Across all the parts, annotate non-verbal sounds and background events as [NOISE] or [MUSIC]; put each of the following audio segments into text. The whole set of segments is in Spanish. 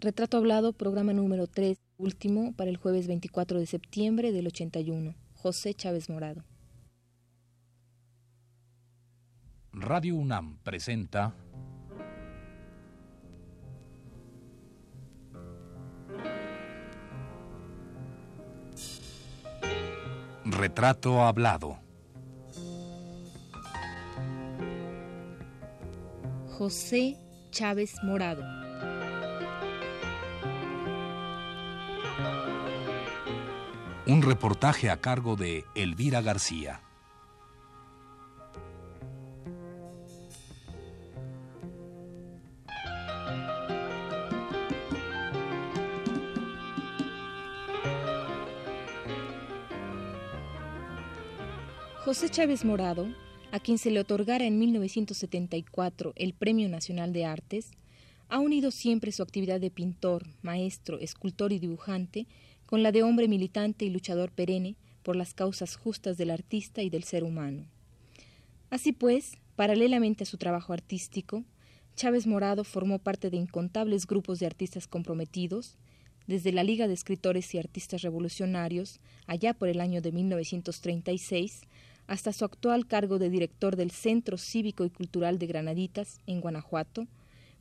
Retrato Hablado, programa número 3, último, para el jueves 24 de septiembre del 81. José Chávez Morado. Radio UNAM presenta Retrato Hablado. José Chávez Morado. Un reportaje a cargo de Elvira García. José Chávez Morado, a quien se le otorgara en 1974 el Premio Nacional de Artes, ha unido siempre su actividad de pintor, maestro, escultor y dibujante con la de hombre militante y luchador perenne por las causas justas del artista y del ser humano. Así pues, paralelamente a su trabajo artístico, Chávez Morado formó parte de incontables grupos de artistas comprometidos, desde la Liga de Escritores y Artistas Revolucionarios, allá por el año de 1936, hasta su actual cargo de director del Centro Cívico y Cultural de Granaditas, en Guanajuato,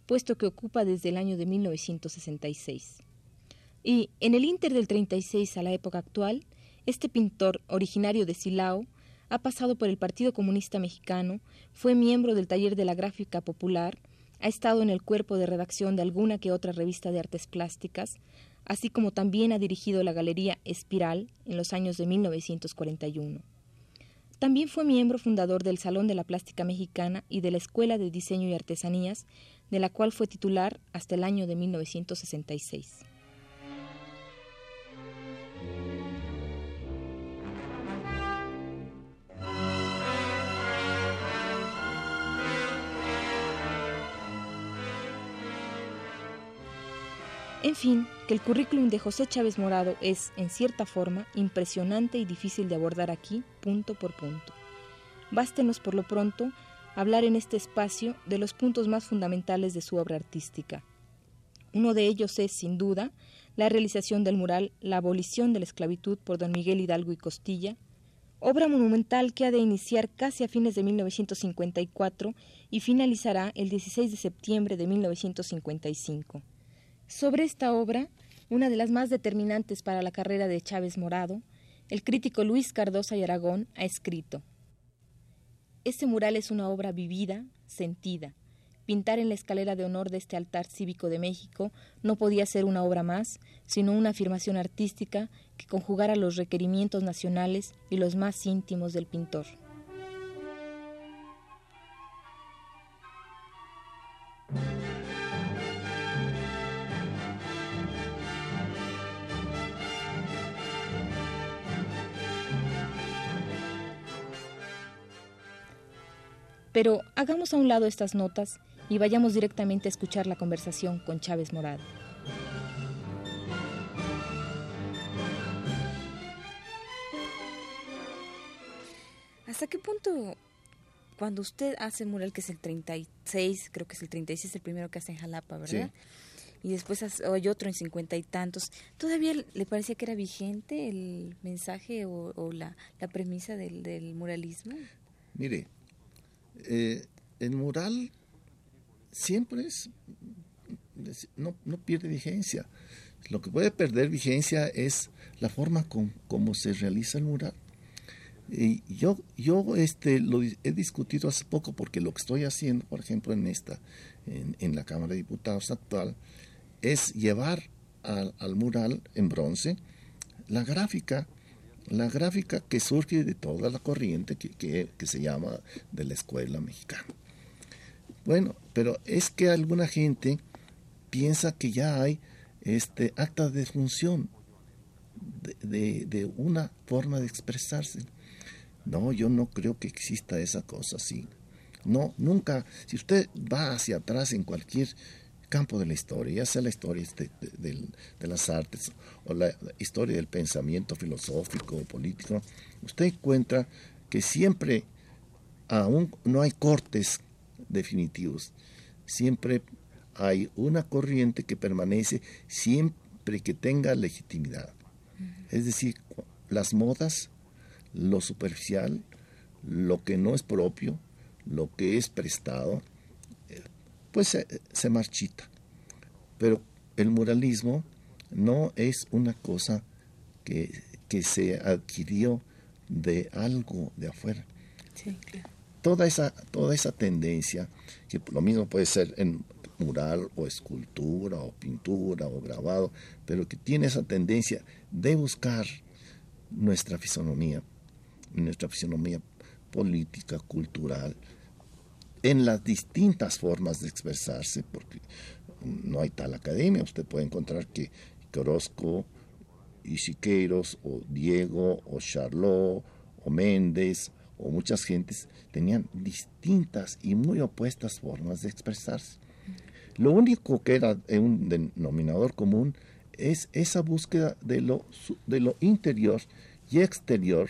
puesto que ocupa desde el año de 1966. Y, en el inter del 36 a la época actual, este pintor, originario de Silao, ha pasado por el Partido Comunista Mexicano, fue miembro del taller de la gráfica popular, ha estado en el cuerpo de redacción de alguna que otra revista de artes plásticas, así como también ha dirigido la Galería Espiral en los años de 1941. También fue miembro fundador del Salón de la Plástica Mexicana y de la Escuela de Diseño y Artesanías, de la cual fue titular hasta el año de 1966. En fin, que el currículum de José Chávez Morado es, en cierta forma, impresionante y difícil de abordar aquí, punto por punto. Bástenos, por lo pronto, hablar en este espacio de los puntos más fundamentales de su obra artística. Uno de ellos es, sin duda, la realización del mural La abolición de la esclavitud por don Miguel Hidalgo y Costilla, obra monumental que ha de iniciar casi a fines de 1954 y finalizará el 16 de septiembre de 1955. Sobre esta obra, una de las más determinantes para la carrera de Chávez Morado, el crítico Luis Cardosa y Aragón ha escrito Este mural es una obra vivida, sentida. Pintar en la escalera de honor de este altar cívico de México no podía ser una obra más, sino una afirmación artística que conjugara los requerimientos nacionales y los más íntimos del pintor. Pero hagamos a un lado estas notas y vayamos directamente a escuchar la conversación con Chávez Morado. ¿Hasta qué punto, cuando usted hace mural, que es el 36, creo que es el 36 el primero que hace en Jalapa, ¿verdad? Y después hay otro en cincuenta y tantos. ¿Todavía le parecía que era vigente el mensaje o, la, premisa del, del muralismo? Mire, eh, el mural siempre es, no, pierde vigencia. Lo que puede perder vigencia es la forma como se realiza el mural. Y yo, yo este, lo he discutido hace poco porque lo que estoy haciendo, por ejemplo, en esta, en, la Cámara de Diputados actual, es llevar al, al mural en bronce la gráfica la gráfica que surge de toda la corriente que, se llama de la escuela mexicana. Bueno, pero es que alguna gente piensa que ya hay este acta de función de, de, una forma de expresarse. No, yo no creo que exista esa cosa así. No, nunca. Si usted va hacia atrás en cualquier campo de la historia, ya sea la historia de, las artes o la historia del pensamiento filosófico o político, usted encuentra que siempre aún no hay cortes definitivos, siempre hay una corriente que permanece siempre que tenga legitimidad. Es decir, las modas, lo superficial, lo que no es propio, lo que es prestado, pues se, se marchita. Pero el muralismo no es una cosa que, que se adquirió de algo de afuera. Toda esa, toda esa tendencia, que lo mismo puede ser en mural o escultura o pintura o grabado, pero que tiene esa tendencia de buscar nuestra fisonomía, nuestra fisonomía política, cultural, en las distintas formas de expresarse, porque no hay tal academia, usted puede encontrar que Orozco y Siqueiros o Diego o Charlot o Méndez o muchas gentes tenían distintas y muy opuestas formas de expresarse. Lo único que era un denominador común es esa búsqueda de lo, de lo interior y exterior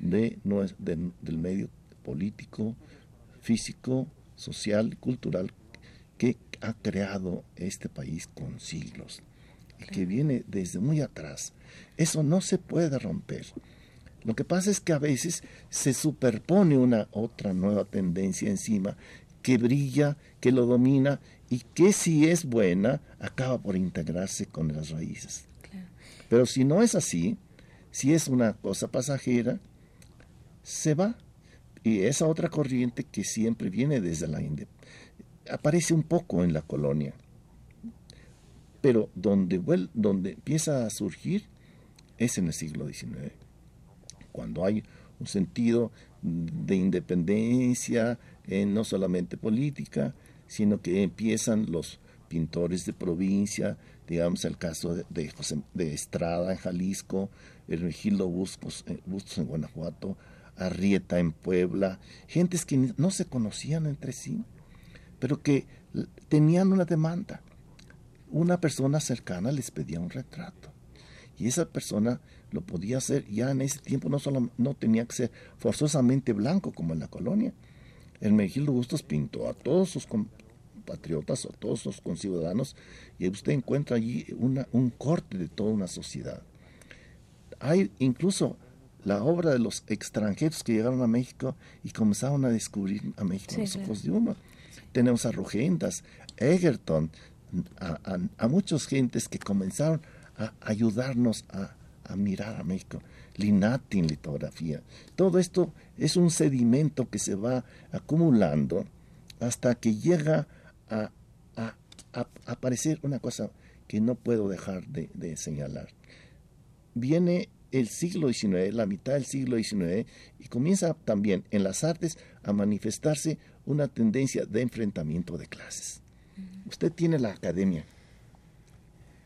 de, del medio político, físico, social, cultural que ha creado este país con siglos y que viene desde muy atrás. Eso no se puede romper. Lo que pasa es que a veces se superpone una otra nueva tendencia encima que brilla, que lo domina y que si es buena acaba por integrarse con las raíces. Pero si no es así, si es una cosa pasajera, se va. Y esa otra corriente que siempre viene desde la India aparece un poco en la colonia. Pero donde, donde empieza a surgir es en el siglo XIX cuando hay un sentido de independencia, eh, no solamente política, sino que empiezan los pintores de provincia, digamos el caso de, José, de Estrada en Jalisco, Hermegildo Bustos, eh, Bustos en Guanajuato, Arrieta en Puebla, gentes que no se conocían entre sí, pero que tenían una demanda. Una persona cercana les pedía un retrato y esa persona lo podía hacer ya en ese tiempo no solo no tenía que ser forzosamente blanco como en la colonia Hermenegildo Bustos pintó a todos sus compatriotas o todos sus conciudadanos y usted encuentra allí una, un corte de toda una sociedad hay incluso la obra de los extranjeros que llegaron a México y comenzaron a descubrir a México los ojos de uno tenemos a Rogendas Egerton a, a, a muchas gentes que comenzaron a ayudarnos a, mirar a México. Linati en litografía. Todo esto es un sedimento que se va acumulando hasta que llega a, aparecer una cosa que no puedo dejar de, de, señalar. Viene el siglo XIX, la mitad del siglo XIX, y comienza también en las artes a manifestarse una tendencia de enfrentamiento de clases. Usted tiene la academia,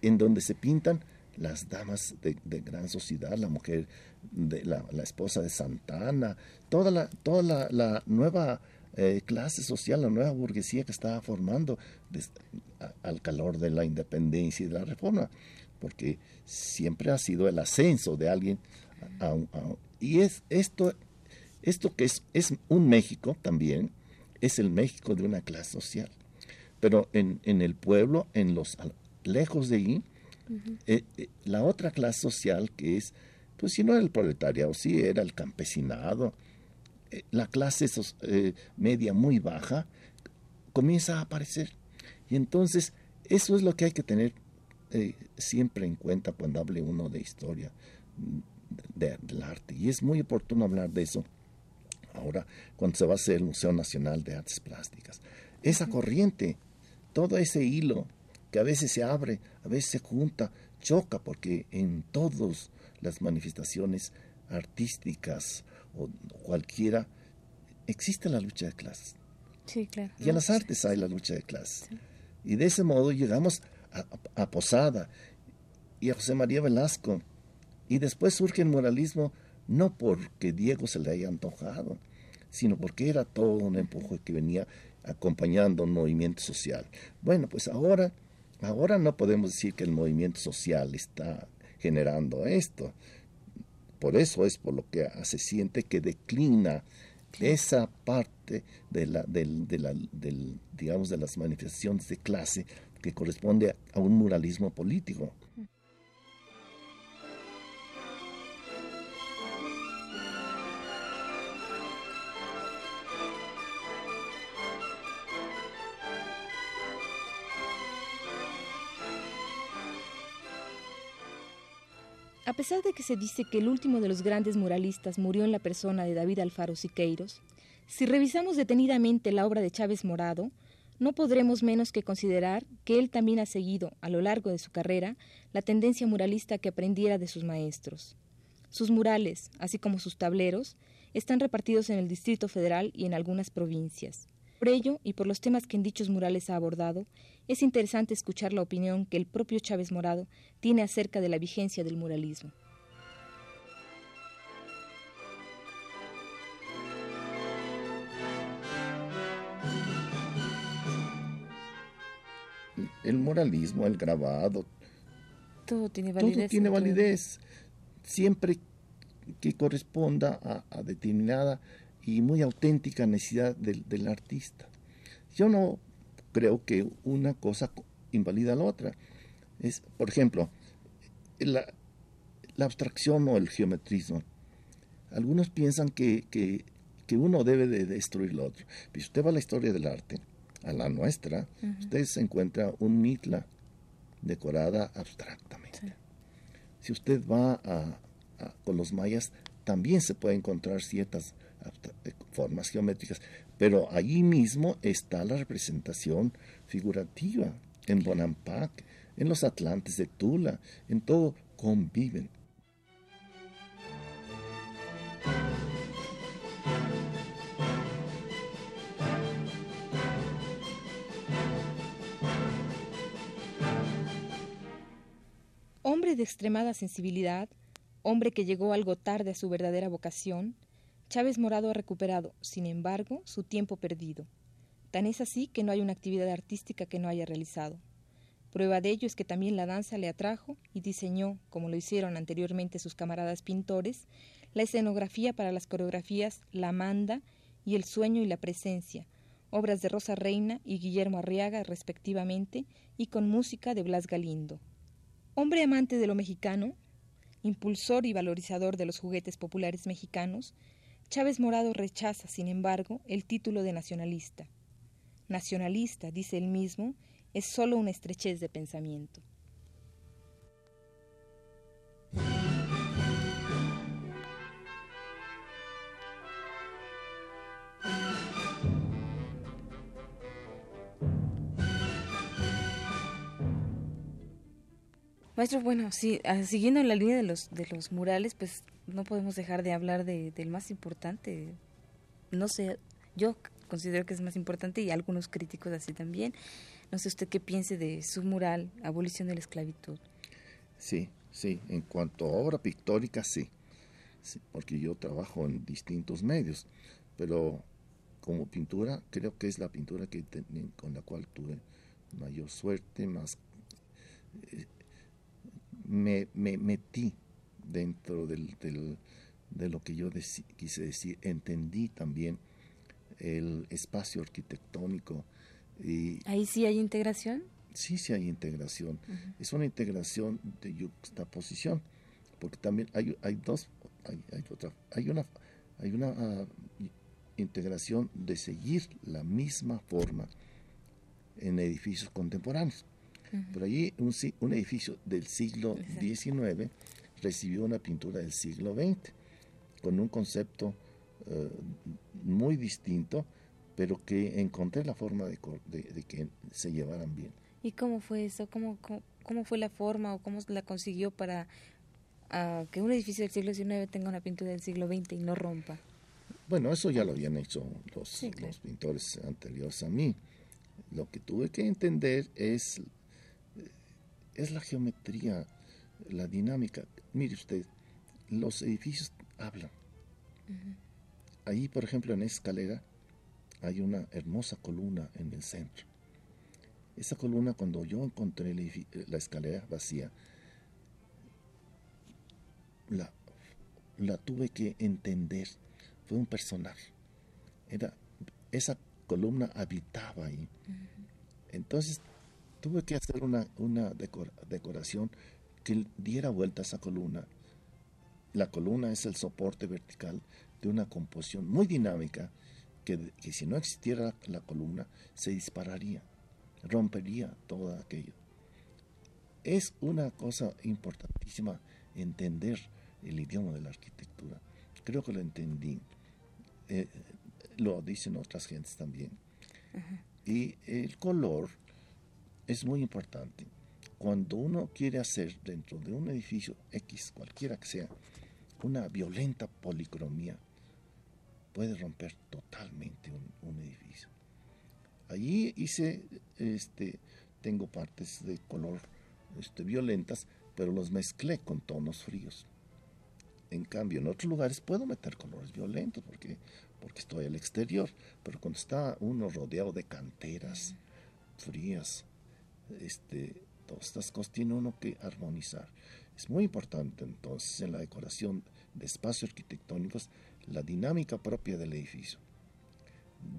en donde se pintan las damas de, gran sociedad, la mujer, de la, esposa de Santana, toda la, toda la, nueva eh, clase social, la nueva burguesía que estaba formando al calor de la independencia y de la reforma, porque siempre ha sido el ascenso de alguien y es esto, esto que es, es un México también, es el México de una clase social. Pero en, en el pueblo, en los lejos de ahí, eh, eh, la otra clase social que es, pues si no era el proletariado, sí era el campesinado, eh, la clase media muy baja, comienza a aparecer. Y entonces eso es lo que hay que tener siempre en cuenta cuando hable uno de historia del arte. Y es muy oportuno hablar de eso ahora cuando se va a hacer el Museo Nacional de Artes Plásticas. Esa corriente, todo ese hilo que a veces se abre, a veces se junta, choca, porque en todas las manifestaciones artísticas o cualquiera existe la lucha de clases. Sí, claro. Y en las artes hay la lucha de clases. Y de ese modo llegamos a, Posada y a José María Velasco. Y después surge el moralismo no porque Diego se le haya antojado, sino porque era todo un empuje que venía acompañando un movimiento social. Bueno, pues ahora Ahora no podemos decir que el movimiento social está generando esto. Por eso es por lo que se siente que declina Esa parte de la, del, de la, del, digamos, de las manifestaciones de clase que corresponde a un muralismo político. A pesar de que se dice que el último de los grandes muralistas murió en la persona de David Alfaro Siqueiros, si revisamos detenidamente la obra de Chávez Morado, no podremos menos que considerar que él también ha seguido, a lo largo de su carrera, la tendencia muralista que aprendiera de sus maestros. Sus murales, así como sus tableros, están repartidos en el Distrito Federal y en algunas provincias. Por ello, y por los temas que en dichos murales ha abordado, es interesante escuchar la opinión que el propio Chávez Morado tiene acerca de la vigencia del muralismo. El muralismo, el grabado, todo tiene validez. Todo tiene validez, siempre que corresponda a determinada y muy auténtica necesidad del, artista. Yo no creo que una cosa invalida a la otra. Es, por ejemplo, la, abstracción o el geometrismo. Algunos piensan que, que, uno debe de destruir lo otro. Si usted va a la historia del arte, a la nuestra, usted se encuentra un mitla decorada abstractamente. Si usted va a, con los mayas, también se puede encontrar ciertas formas geométricas, pero allí mismo está la representación figurativa. En Bonampak, en los Atlantes de Tula, en todo conviven. De extremada sensibilidad, hombre que llegó algo tarde a su verdadera vocación, Chávez Morado ha recuperado, sin embargo, su tiempo perdido. Tan es así que no hay una actividad artística que no haya realizado. Prueba de ello es que también la danza le atrajo y diseñó, como lo hicieron anteriormente sus camaradas pintores, la escenografía para las coreografías La Manda y El Sueño y la Presencia, obras de Rosa Reina y Guillermo Arriaga respectivamente, y con música de Blas Galindo. Hombre amante de lo mexicano, impulsor y valorizador de los juguetes populares mexicanos, Chávez Morado rechaza, sin embargo, el título de nacionalista. Nacionalista, dice él mismo, es solo una estrechez de pensamiento. Maestro, bueno, sí, ah, siguiendo en la línea de los, de los murales, pues no podemos dejar de hablar de, del más importante. No sé, yo considero que es más importante y algunos críticos así también. No sé usted qué piense de su mural, Abolición de la Esclavitud. Sí, sí, en cuanto a obra pictórica, sí, porque yo trabajo en distintos medios, pero como pintura, creo que es la pintura que con la cual tuve mayor suerte, más eh, me, me metí dentro del, de lo que yo quise decir. Entendí también el espacio arquitectónico. Y ¿Ahí sí hay integración? Sí, sí hay integración. Es una integración de juxtaposición, porque también hay, hay dos, hay, hay, otra, hay una, hay una ah, integración de seguir la misma forma en edificios contemporáneos. Pero allí un, un edificio del siglo XIX recibió una pintura del siglo XX, con un concepto eh, muy distinto, pero que encontré la forma de, que se llevaran bien. ¿Y cómo fue eso? ¿Cómo, cómo, fue la forma o cómo la consiguió para ah, que un edificio del siglo XIX tenga una pintura del siglo XX y no rompa? Bueno, eso ya lo habían hecho los, los pintores anteriores a mí. Lo que tuve que entender es, es la geometría, la dinámica. Mire usted, los edificios hablan. Ahí, por ejemplo, en escalera hay una hermosa columna en el centro. Esa columna, cuando yo encontré la escalera vacía, la, la tuve que entender. Fue un personaje. era, esa columna habitaba ahí. Entonces tuve que hacer una, una decoración que diera vuelta a esa columna. La columna es el soporte vertical de una composición muy dinámica que, si no existiera la columna se dispararía, rompería todo aquello. Es una cosa importantísima entender el idioma de la arquitectura. Creo que lo entendí. Eh, lo dicen otras gentes también. Y el color es muy importante. Cuando uno quiere hacer dentro de un edificio X, cualquiera que sea, una violenta policromía, puede romper totalmente un, edificio. Allí hice, este, tengo partes de color este, violentas, pero los mezclé con tonos fríos. En cambio, en otros lugares puedo meter colores violentos porque, porque estoy al exterior, pero cuando está uno rodeado de canteras frías, este, todas estas cosas tiene uno que armonizar. Es muy importante entonces en la decoración de espacios arquitectónicos la dinámica propia del edificio.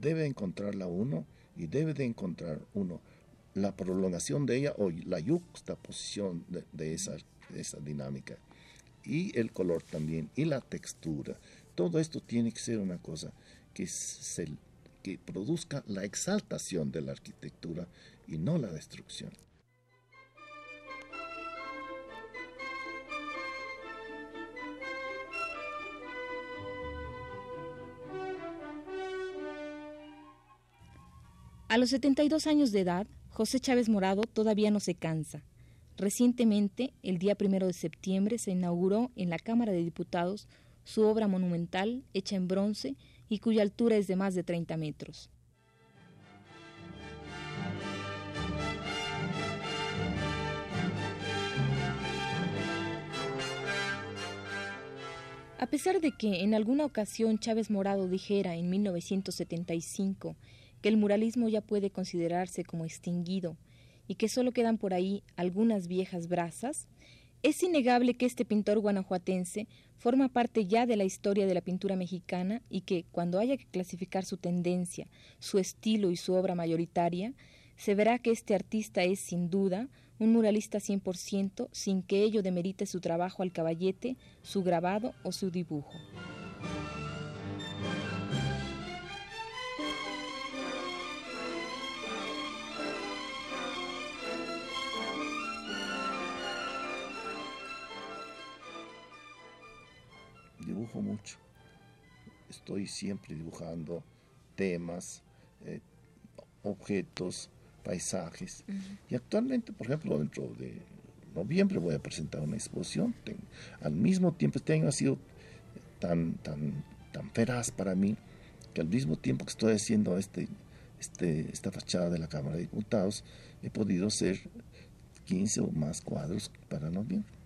Debe encontrarla uno y debe de encontrar uno la prolongación de ella o la yuxtaposición de, de esa, de esa dinámica y el color también y la textura. Todo esto tiene que ser una cosa que, se, que produzca la exaltación de la arquitectura y no la destrucción. A los 72 años de edad, José Chávez Morado todavía no se cansa. Recientemente, el día primero de septiembre, se inauguró en la Cámara de Diputados su obra monumental hecha en bronce y cuya altura es de más de 30 metros. A pesar de que en alguna ocasión Chávez Morado dijera en 1975 que el muralismo ya puede considerarse como extinguido y que solo quedan por ahí algunas viejas brasas, es innegable que este pintor guanajuatense forma parte ya de la historia de la pintura mexicana y que, cuando haya que clasificar su tendencia, su estilo y su obra mayoritaria, se verá que este artista es, sin duda, un muralista 100% sin que ello demerite su trabajo al caballete, su grabado o su dibujo. Mucho. Estoy siempre dibujando temas, eh, objetos, paisajes. Y actualmente, por ejemplo, dentro de noviembre voy a presentar una exposición. al mismo tiempo, este año ha sido tan, tan, tan feraz para mí que al mismo tiempo que estoy haciendo este, este, esta fachada de la Cámara de Diputados, he podido hacer 15 o más cuadros para noviembre.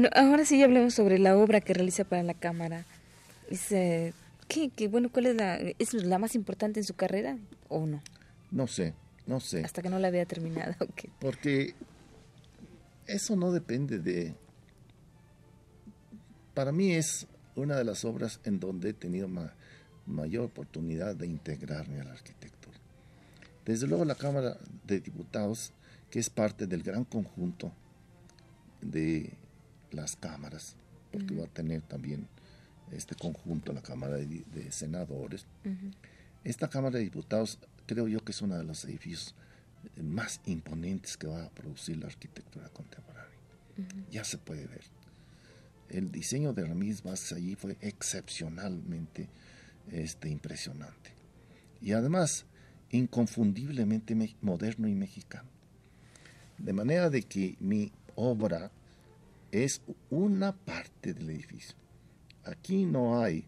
Bueno, ahora sí ya hablemos sobre la obra que realiza para la cámara. ¿qué, qué, bueno, ¿cuál es la, es la más importante en su carrera o no? No sé, no sé. Hasta que no la había terminado. [LAUGHS] Porque eso no depende de... Para mí es una de las obras en donde he tenido mayor oportunidad de integrarme a la arquitectura. Desde luego la Cámara de Diputados, que es parte del gran conjunto de las cámaras, porque va a tener también este conjunto, la Cámara de, Senadores. Esta Cámara de Diputados creo yo que es uno de los edificios más imponentes que va a producir la arquitectura contemporánea. Ya se puede ver. El diseño de Ramírez Vázquez allí fue excepcionalmente este, impresionante. Y además, inconfundiblemente moderno y mexicano. De manera de que mi obra es una parte del edificio. Aquí no hay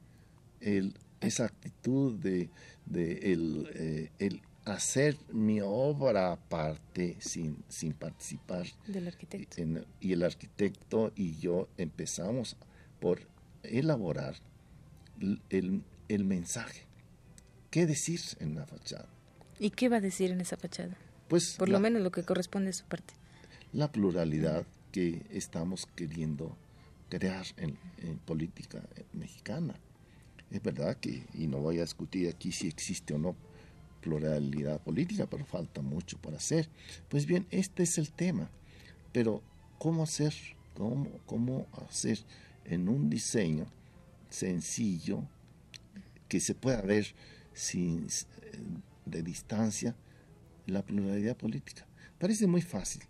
esa actitud de, eh, el, hacer mi obra aparte sin, sin participar. Del arquitecto. y el arquitecto y yo empezamos por elaborar el, el mensaje. ¿Qué decir en la fachada? ¿Y qué va a decir en esa fachada? pues... Por lo menos lo que corresponde a su parte. La pluralidad que estamos queriendo crear en, política mexicana. Es verdad que, y no voy a discutir aquí si existe o no pluralidad política, pero falta mucho por hacer. Pues bien, este es el tema. Pero, ¿cómo hacer? ¿Cómo, cómo hacer en un diseño sencillo que se pueda ver sin, de distancia la pluralidad política? Parece muy fácil,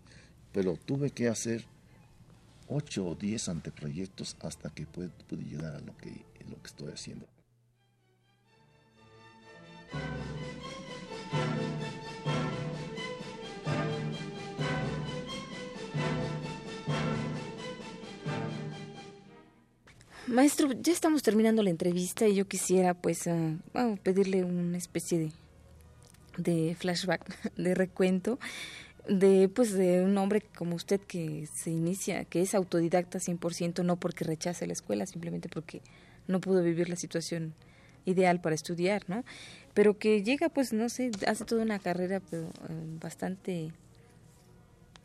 pero tuve que hacer ocho o diez anteproyectos hasta que pude, llegar a lo que, lo que estoy haciendo. Maestro, ya estamos terminando la entrevista y yo quisiera pues uh, pedirle una especie de flashback, [LAUGHS] de recuento de pues de un hombre como usted que se inicia, que es autodidacta 100%, no porque rechace la escuela, simplemente porque no pudo vivir la situación ideal para estudiar, ¿no? Pero que llega pues no sé, hace toda una carrera pero, eh, bastante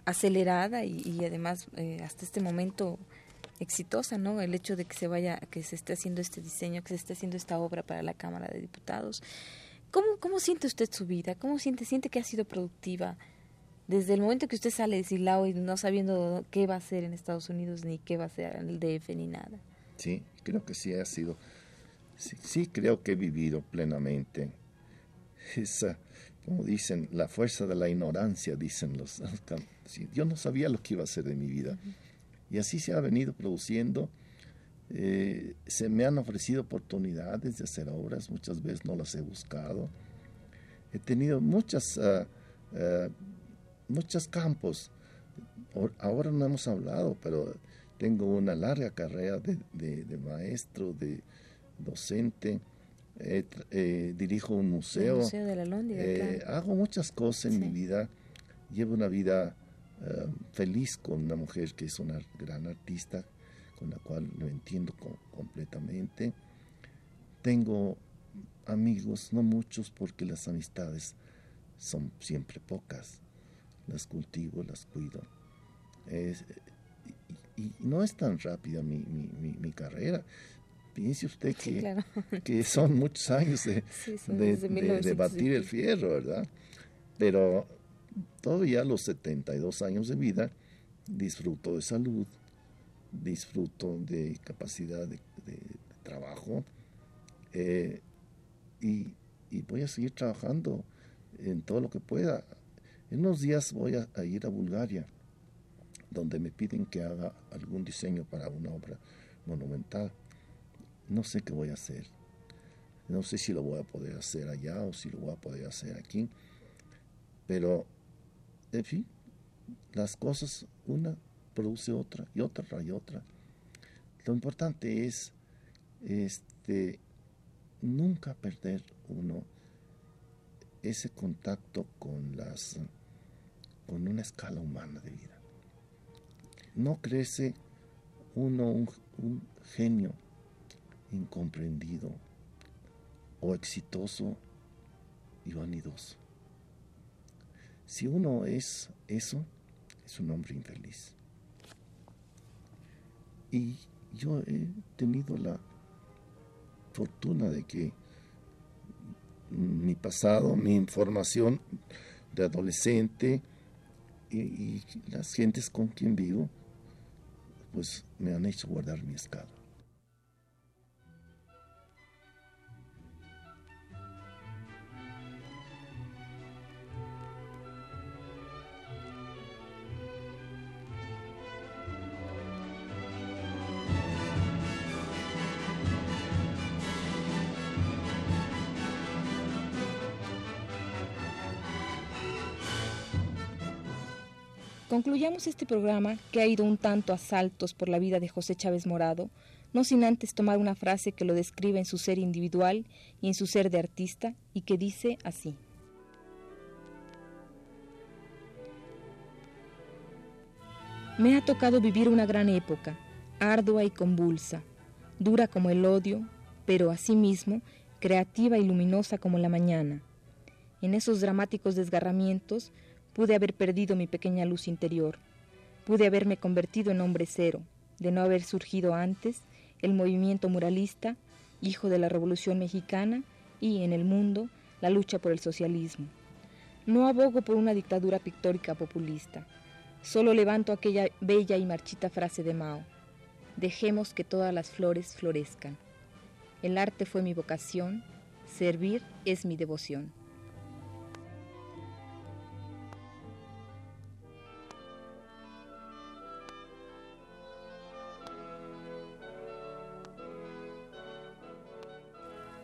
acelerada y, además eh, hasta este momento exitosa, ¿no? El hecho de que se vaya, que se esté haciendo este diseño, que se esté haciendo esta obra para la Cámara de Diputados. ¿Cómo, cómo siente usted su vida? ¿Cómo siente? ¿Siente que ha sido productiva? Desde el momento que usted sale de Silao y no sabiendo qué va a hacer en Estados Unidos, ni qué va a hacer en el DF, ni nada. Sí, creo que sí ha sido, sí, creo que he vivido plenamente esa, como dicen, la fuerza de la ignorancia, dicen los, yo no sabía lo que iba a hacer de mi vida. Y así se ha venido produciendo. Eh, se me han ofrecido oportunidades de hacer obras, muchas veces no las he buscado. He tenido muchas uh, muchos campos. Ahora no hemos hablado, pero tengo una larga carrera de, maestro, de docente. Eh, dirijo un museo. Eh, hago muchas cosas en mi vida. Llevo una vida eh, feliz con una mujer que es una gran artista, con la cual lo entiendo completamente. Tengo amigos, no muchos, porque las amistades son siempre pocas las cultivo, las cuido. y, no es tan rápida mi, mi, carrera. Piense usted que, [LAUGHS] que son muchos años de, [LAUGHS] de, batir el fierro, ¿verdad? Pero todavía a los 72 años de vida disfruto de salud, disfruto de capacidad de, trabajo eh, y, y, voy a seguir trabajando en todo lo que pueda. En unos días voy a, ir a Bulgaria, donde me piden que haga algún diseño para una obra monumental. No sé qué voy a hacer. No sé si lo voy a poder hacer allá o si lo voy a poder hacer aquí. Pero, en fin, las cosas, una produce otra y otra y otra. Lo importante es este, nunca perder uno ese contacto con las con una escala humana de vida. No crece uno un, genio incomprendido o exitoso y vanidoso. Si uno es eso, es un hombre infeliz. Y yo he tenido la fortuna de que mi pasado, mi información de adolescente, y, las gentes con quien vivo, pues me han hecho guardar mi escala. Concluyamos este programa, que ha ido un tanto a saltos por la vida de José Chávez Morado, no sin antes tomar una frase que lo describe en su ser individual y en su ser de artista, y que dice así. Me ha tocado vivir una gran época, ardua y convulsa, dura como el odio, pero asimismo creativa y luminosa como la mañana. En esos dramáticos desgarramientos Pude haber perdido mi pequeña luz interior. Pude haberme convertido en hombre cero, de no haber surgido antes el movimiento muralista, hijo de la Revolución Mexicana, y en el mundo la lucha por el socialismo. No abogo por una dictadura pictórica populista. Solo levanto aquella bella y marchita frase de Mao. Dejemos que todas las flores florezcan. El arte fue mi vocación, servir es mi devoción.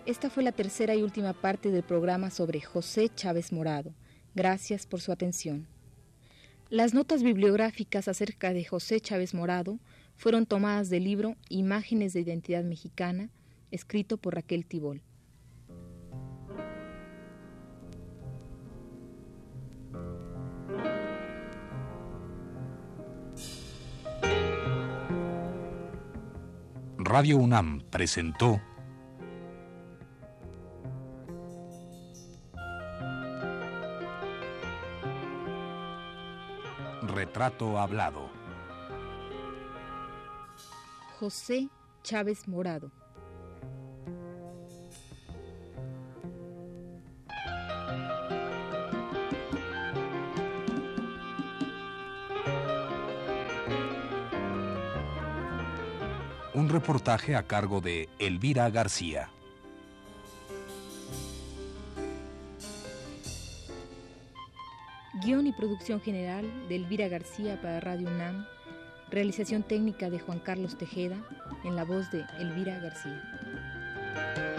Esta fue la tercera y última parte del programa sobre José Chávez Morado. Gracias por su atención. Las notas bibliográficas acerca de José Chávez Morado fueron tomadas del libro Imágenes de Identidad Mexicana, escrito por Raquel Tibol. Radio UNAM presentó Hablado. José Chávez Morado. Un reportaje a cargo de Elvira García. Guión y producción general de Elvira García para Radio UNAM. Realización técnica de Juan Carlos Tejeda en la voz de Elvira García.